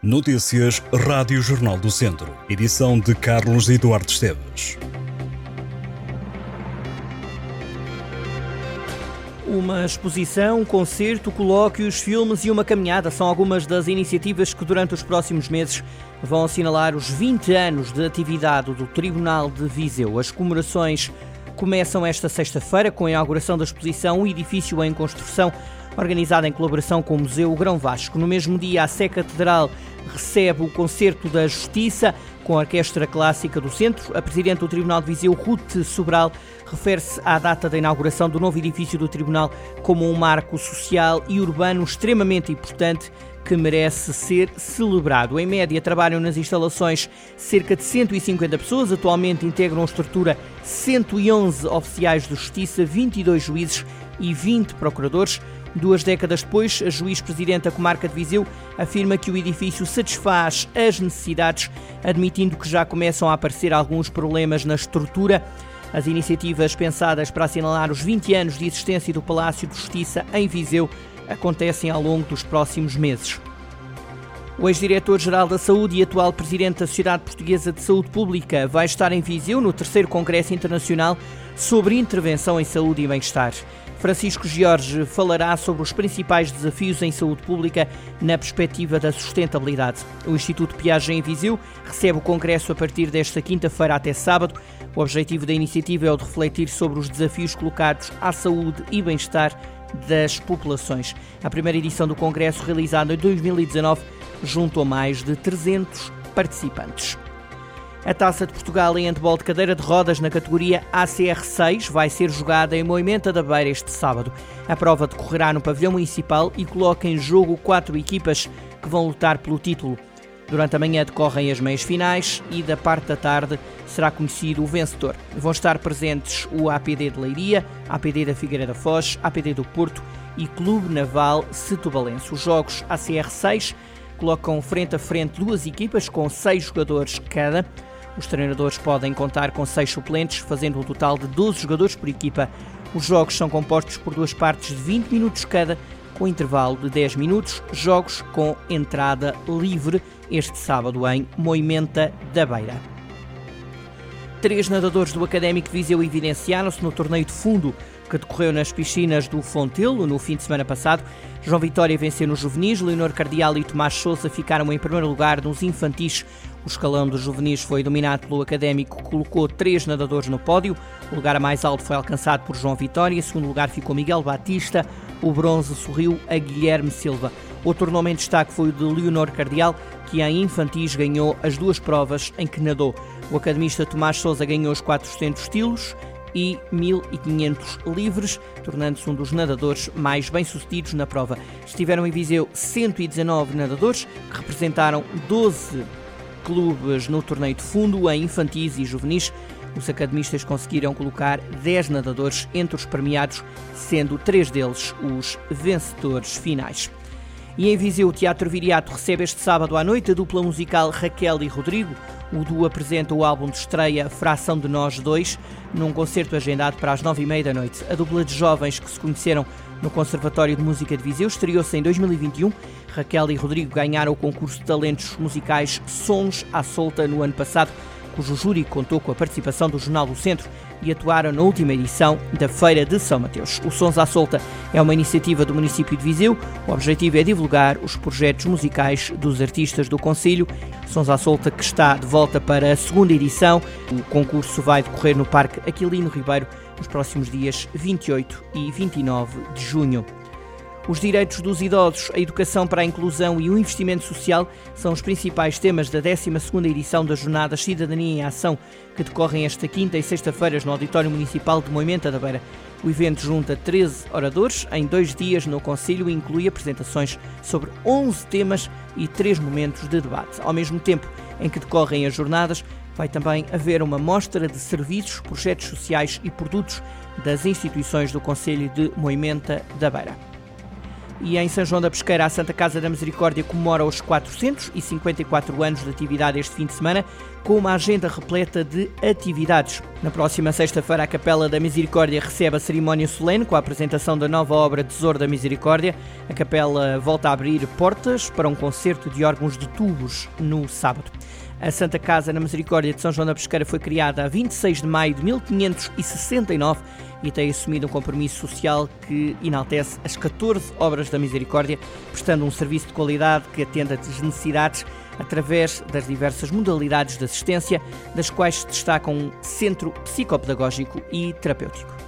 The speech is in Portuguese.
Notícias Rádio Jornal do Centro. Edição de Carlos Eduardo Esteves. Uma exposição, concerto, colóquios, filmes e uma caminhada são algumas das iniciativas que durante os próximos meses vão assinalar os 20 anos de atividade do Tribunal de Viseu. As comemorações começam esta sexta-feira com a inauguração da exposição O Edifício em Construção organizada em colaboração com o Museu Grão Vasco. No mesmo dia, a Sé Catedral recebe o Concerto da Justiça com a Orquestra Clássica do Centro. A Presidente do Tribunal de Viseu, Ruth Sobral, refere-se à data da inauguração do novo edifício do Tribunal como um marco social e urbano extremamente importante que merece ser celebrado. Em média, trabalham nas instalações cerca de 150 pessoas. Atualmente integram a estrutura 111 oficiais de justiça, 22 juízes e 20 procuradores. Duas décadas depois, a juiz-presidente da comarca de Viseu afirma que o edifício satisfaz as necessidades, admitindo que já começam a aparecer alguns problemas na estrutura. As iniciativas pensadas para assinalar os 20 anos de existência do Palácio de Justiça em Viseu acontecem ao longo dos próximos meses. O ex-diretor-geral da Saúde e atual presidente da Sociedade Portuguesa de Saúde Pública vai estar em Viseu no terceiro Congresso Internacional sobre Intervenção em Saúde e Bem-Estar. Francisco Jorge falará sobre os principais desafios em saúde pública na perspectiva da sustentabilidade. O Instituto Piaget em Viseu recebe o congresso a partir desta quinta-feira até sábado. O objetivo da iniciativa é o de refletir sobre os desafios colocados à saúde e bem-estar das populações. A primeira edição do congresso, realizada em 2019, juntou mais de 300 participantes. A Taça de Portugal em handball de cadeira de rodas na categoria ACR6 vai ser jogada em Moimenta da Beira este sábado. A prova decorrerá no pavilhão municipal e coloca em jogo quatro equipas que vão lutar pelo título. Durante a manhã decorrem as meias finais e da parte da tarde será conhecido o vencedor. Vão estar presentes o APD de Leiria, APD da Figueira da Foz, APD do Porto e Clube Naval Setubalense. Os jogos ACR6 colocam frente a frente duas equipas com seis jogadores cada. Os treinadores podem contar com seis suplentes, fazendo um total de 12 jogadores por equipa. Os jogos são compostos por duas partes de 20 minutos cada, com intervalo de 10 minutos, jogos com entrada livre este sábado em Moimenta da Beira. Três nadadores do Académico Viseu evidenciaram-se no torneio de fundo que decorreu nas piscinas do Fontelo no fim de semana passado. João Vitória venceu nos juvenis, Leonor Cardial e Tomás Souza ficaram em primeiro lugar nos infantis. O escalão dos juvenis foi dominado pelo académico, que colocou três nadadores no pódio. O lugar mais alto foi alcançado por João Vitória, em segundo lugar ficou Miguel Batista, o bronze sorriu a Guilherme Silva. Outro nome em destaque foi o de Leonor Cardial, que em infantis ganhou as duas provas em que nadou. O academista Tomás Souza ganhou os 400 estilos, e 1500 livres, tornando-se um dos nadadores mais bem-sucedidos na prova. Estiveram em Viseu 119 nadadores, que representaram 12 clubes no torneio de fundo, em infantis e juvenis. Os academistas conseguiram colocar 10 nadadores entre os premiados, sendo três deles os vencedores finais. E em Viseu, o Teatro Viriato recebe este sábado à noite a dupla musical Raquel e Rodrigo. O duo apresenta o álbum de estreia Fração de Nós Dois, num concerto agendado para as nove e meia da noite. A dupla de jovens que se conheceram no Conservatório de Música de Viseu estreou-se em 2021. Raquel e Rodrigo ganharam o concurso de talentos musicais Sons à Solta no ano passado cujo júri contou com a participação do Jornal do Centro e atuaram na última edição da Feira de São Mateus. O Sons à Solta é uma iniciativa do município de Viseu. O objetivo é divulgar os projetos musicais dos artistas do Conselho. Sons à Solta que está de volta para a segunda edição. O concurso vai decorrer no Parque Aquilino Ribeiro nos próximos dias 28 e 29 de junho. Os direitos dos idosos, a educação para a inclusão e o investimento social são os principais temas da 12ª edição das Jornadas Cidadania em Ação, que decorrem esta quinta e sexta-feiras no Auditório Municipal de Moimenta da Beira. O evento junta 13 oradores em dois dias no Conselho e inclui apresentações sobre 11 temas e três momentos de debate. Ao mesmo tempo em que decorrem as jornadas, vai também haver uma mostra de serviços, projetos sociais e produtos das instituições do Conselho de Moimenta da Beira. E em São João da Pesqueira, a Santa Casa da Misericórdia comemora os 454 anos de atividade este fim de semana, com uma agenda repleta de atividades. Na próxima sexta-feira, a Capela da Misericórdia recebe a cerimónia solene com a apresentação da nova obra Tesouro da Misericórdia. A Capela volta a abrir portas para um concerto de órgãos de tubos no sábado. A Santa Casa na Misericórdia de São João da Pesqueira foi criada a 26 de maio de 1569 e tem assumido um compromisso social que enaltece as 14 obras da Misericórdia, prestando um serviço de qualidade que atenda às necessidades através das diversas modalidades de assistência, das quais se destacam um centro psicopedagógico e terapêutico.